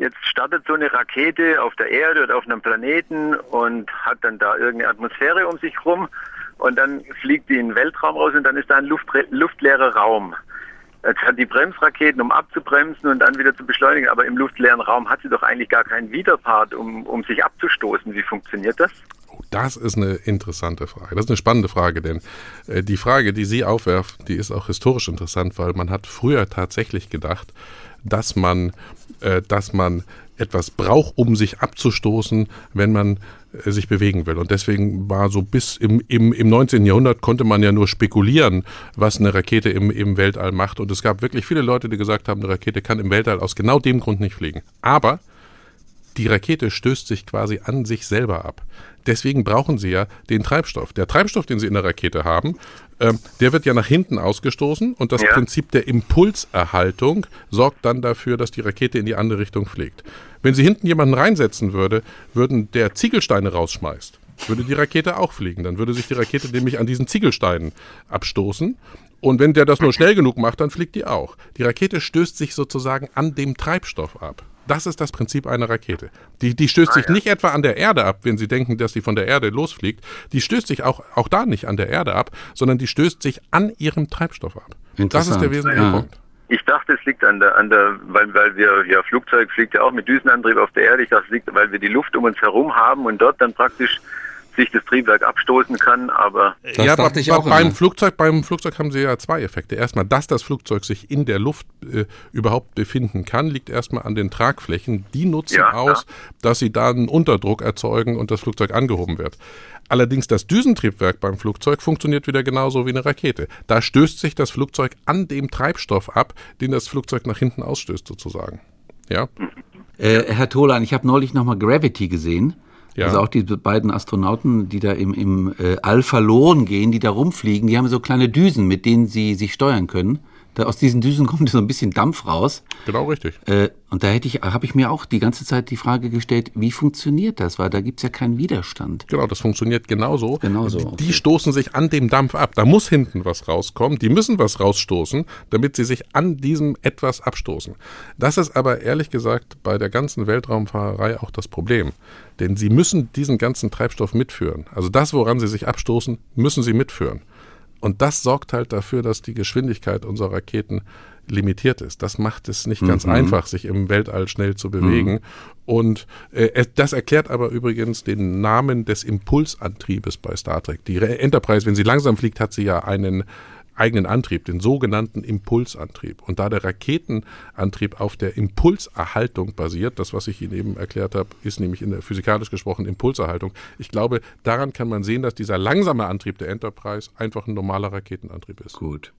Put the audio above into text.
Jetzt startet so eine Rakete auf der Erde oder auf einem Planeten und hat dann da irgendeine Atmosphäre um sich rum und dann fliegt die in den Weltraum raus und dann ist da ein Luft, luftleerer Raum. Jetzt hat die Bremsraketen, um abzubremsen und dann wieder zu beschleunigen, aber im luftleeren Raum hat sie doch eigentlich gar keinen Widerpart, um, um sich abzustoßen. Wie funktioniert das? Das ist eine interessante Frage. Das ist eine spannende Frage, denn äh, die Frage, die Sie aufwerfen, die ist auch historisch interessant, weil man hat früher tatsächlich gedacht, dass man, äh, dass man etwas braucht, um sich abzustoßen, wenn man äh, sich bewegen will. Und deswegen war so bis im, im, im 19. Jahrhundert konnte man ja nur spekulieren, was eine Rakete im, im Weltall macht. Und es gab wirklich viele Leute, die gesagt haben, eine Rakete kann im Weltall aus genau dem Grund nicht fliegen. Aber die Rakete stößt sich quasi an sich selber ab. Deswegen brauchen sie ja den Treibstoff. Der Treibstoff, den sie in der Rakete haben, ähm, der wird ja nach hinten ausgestoßen und das ja. Prinzip der Impulserhaltung sorgt dann dafür, dass die Rakete in die andere Richtung fliegt. Wenn sie hinten jemanden reinsetzen würde, würden der Ziegelsteine rausschmeißt, würde die Rakete auch fliegen. Dann würde sich die Rakete nämlich an diesen Ziegelsteinen abstoßen und wenn der das nur schnell genug macht, dann fliegt die auch. Die Rakete stößt sich sozusagen an dem Treibstoff ab. Das ist das Prinzip einer Rakete. Die, die stößt ah, sich ja. nicht etwa an der Erde ab, wenn Sie denken, dass sie von der Erde losfliegt. Die stößt sich auch, auch da nicht an der Erde ab, sondern die stößt sich an ihrem Treibstoff ab. Das ist der wesentliche ja. Punkt. Ich dachte, es liegt an der, an der, weil, weil wir, ja, Flugzeug fliegt ja auch mit Düsenantrieb auf der Erde. Ich dachte, es liegt, weil wir die Luft um uns herum haben und dort dann praktisch sich das Triebwerk abstoßen kann, aber das ja, dachte ich auch beim immer. Flugzeug, beim Flugzeug haben sie ja zwei Effekte. Erstmal, dass das Flugzeug sich in der Luft äh, überhaupt befinden kann, liegt erstmal an den Tragflächen. Die nutzen ja, aus, ja. dass sie da einen Unterdruck erzeugen und das Flugzeug angehoben wird. Allerdings das Düsentriebwerk beim Flugzeug funktioniert wieder genauso wie eine Rakete. Da stößt sich das Flugzeug an dem Treibstoff ab, den das Flugzeug nach hinten ausstößt sozusagen. Ja. Äh, Herr Tolan, ich habe neulich nochmal Gravity gesehen. Ja. Also auch die beiden Astronauten, die da im, im äh, All verloren gehen, die da rumfliegen, die haben so kleine Düsen, mit denen sie sich steuern können. Da aus diesen Düsen kommt so ein bisschen Dampf raus. Genau richtig. Äh, und da hätte ich, habe ich mir auch die ganze Zeit die Frage gestellt, wie funktioniert das? Weil da gibt es ja keinen Widerstand. Genau, das funktioniert genauso. Genauso. Die, okay. die stoßen sich an dem Dampf ab. Da muss hinten was rauskommen. Die müssen was rausstoßen, damit sie sich an diesem etwas abstoßen. Das ist aber ehrlich gesagt bei der ganzen Weltraumfahrerei auch das Problem. Denn sie müssen diesen ganzen Treibstoff mitführen. Also das, woran sie sich abstoßen, müssen sie mitführen. Und das sorgt halt dafür, dass die Geschwindigkeit unserer Raketen limitiert ist. Das macht es nicht ganz mhm. einfach, sich im Weltall schnell zu bewegen. Mhm. Und äh, das erklärt aber übrigens den Namen des Impulsantriebes bei Star Trek. Die Enterprise, wenn sie langsam fliegt, hat sie ja einen eigenen Antrieb, den sogenannten Impulsantrieb. Und da der Raketenantrieb auf der Impulserhaltung basiert, das, was ich Ihnen eben erklärt habe, ist nämlich in der physikalisch gesprochen Impulserhaltung. Ich glaube, daran kann man sehen, dass dieser langsame Antrieb der Enterprise einfach ein normaler Raketenantrieb ist. Gut.